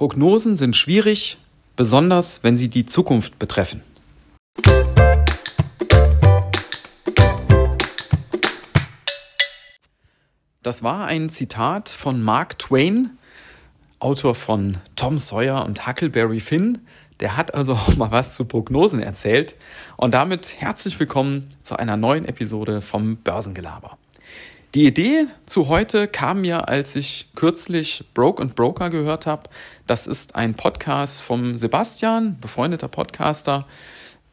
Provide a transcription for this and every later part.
Prognosen sind schwierig, besonders wenn sie die Zukunft betreffen. Das war ein Zitat von Mark Twain, Autor von Tom Sawyer und Huckleberry Finn. Der hat also auch mal was zu Prognosen erzählt. Und damit herzlich willkommen zu einer neuen Episode vom Börsengelaber. Die Idee zu heute kam mir, als ich kürzlich Broke and Broker gehört habe. Das ist ein Podcast vom Sebastian, befreundeter Podcaster.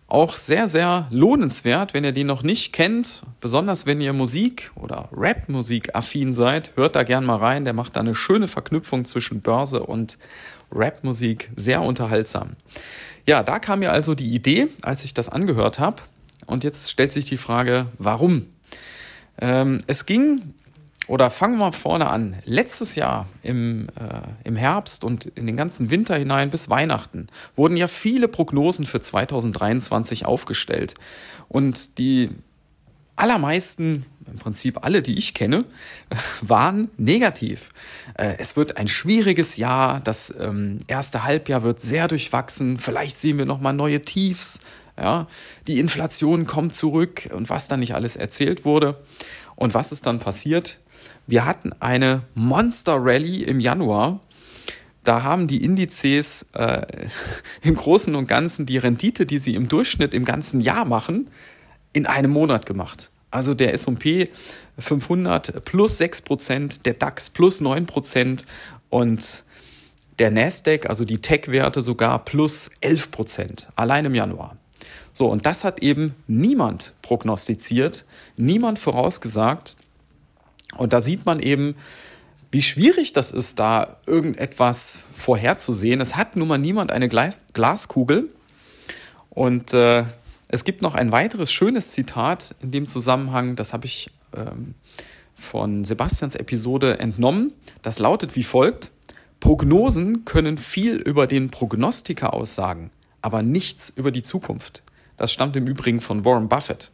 Auch sehr, sehr lohnenswert, wenn ihr den noch nicht kennt. Besonders wenn ihr Musik oder Rap-Musik affin seid, hört da gern mal rein. Der macht da eine schöne Verknüpfung zwischen Börse und Rap-Musik. Sehr unterhaltsam. Ja, da kam mir also die Idee, als ich das angehört habe. Und jetzt stellt sich die Frage, warum ähm, es ging, oder fangen wir vorne an, letztes Jahr im, äh, im Herbst und in den ganzen Winter hinein bis Weihnachten wurden ja viele Prognosen für 2023 aufgestellt. Und die allermeisten, im Prinzip alle, die ich kenne, waren negativ. Äh, es wird ein schwieriges Jahr, das ähm, erste Halbjahr wird sehr durchwachsen, vielleicht sehen wir nochmal neue Tiefs, ja, die Inflation kommt zurück und was dann nicht alles erzählt wurde. Und was ist dann passiert? Wir hatten eine Monster Rally im Januar. Da haben die Indizes äh, im Großen und Ganzen die Rendite, die sie im Durchschnitt im ganzen Jahr machen, in einem Monat gemacht. Also der SP 500 plus 6%, der DAX plus 9% und der Nasdaq, also die Tech-Werte sogar plus 11%, allein im Januar. So, und das hat eben niemand prognostiziert, niemand vorausgesagt. Und da sieht man eben, wie schwierig das ist, da irgendetwas vorherzusehen. Es hat nun mal niemand eine Glas Glaskugel. Und äh, es gibt noch ein weiteres schönes Zitat in dem Zusammenhang, das habe ich ähm, von Sebastians Episode entnommen. Das lautet wie folgt. Prognosen können viel über den Prognostiker aussagen, aber nichts über die Zukunft. Das stammt im Übrigen von Warren Buffett.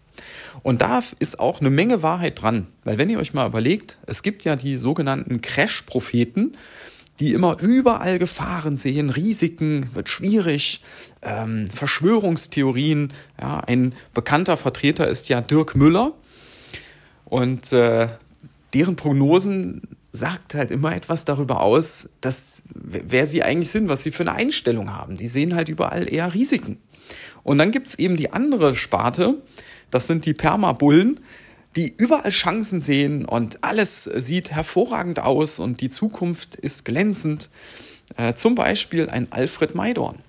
Und da ist auch eine Menge Wahrheit dran, weil wenn ihr euch mal überlegt, es gibt ja die sogenannten Crash-Propheten, die immer überall Gefahren sehen, Risiken, wird schwierig, ähm, Verschwörungstheorien. Ja, ein bekannter Vertreter ist ja Dirk Müller und äh, deren Prognosen sagt halt immer etwas darüber aus, dass wer sie eigentlich sind, was sie für eine Einstellung haben. Die sehen halt überall eher Risiken. Und dann gibt es eben die andere Sparte, das sind die Permabullen, die überall Chancen sehen und alles sieht hervorragend aus und die Zukunft ist glänzend. Äh, zum Beispiel ein Alfred Maidorn.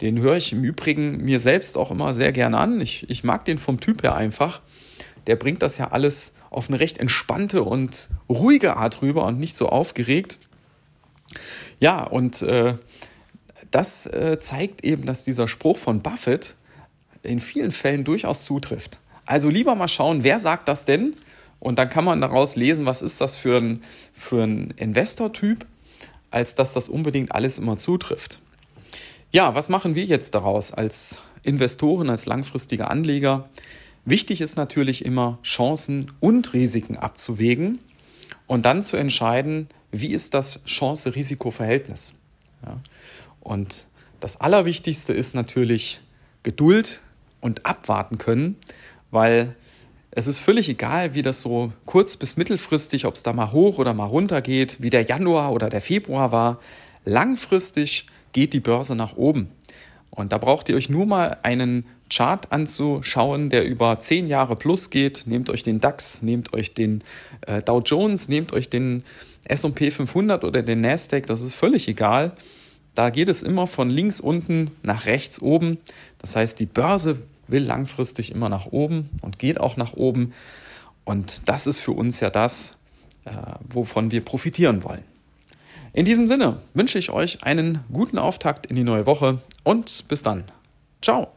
Den höre ich im Übrigen mir selbst auch immer sehr gerne an. Ich, ich mag den vom Typ her einfach. Der bringt das ja alles auf eine recht entspannte und ruhige Art rüber und nicht so aufgeregt. Ja, und äh, das äh, zeigt eben, dass dieser Spruch von Buffett in vielen Fällen durchaus zutrifft. Also lieber mal schauen, wer sagt das denn? Und dann kann man daraus lesen, was ist das für ein, für ein Investortyp, als dass das unbedingt alles immer zutrifft. Ja, was machen wir jetzt daraus als Investoren, als langfristige Anleger? Wichtig ist natürlich immer, Chancen und Risiken abzuwägen und dann zu entscheiden, wie ist das Chance-Risiko-Verhältnis. Ja. Und das Allerwichtigste ist natürlich Geduld und abwarten können, weil es ist völlig egal, wie das so kurz- bis mittelfristig, ob es da mal hoch oder mal runter geht, wie der Januar oder der Februar war. Langfristig geht die Börse nach oben. Und da braucht ihr euch nur mal einen Chart anzuschauen, der über zehn Jahre plus geht. Nehmt euch den DAX, nehmt euch den äh, Dow Jones, nehmt euch den S&P 500 oder den Nasdaq, das ist völlig egal. Da geht es immer von links unten nach rechts oben. Das heißt, die Börse will langfristig immer nach oben und geht auch nach oben. Und das ist für uns ja das, äh, wovon wir profitieren wollen. In diesem Sinne wünsche ich euch einen guten Auftakt in die neue Woche und bis dann. Ciao.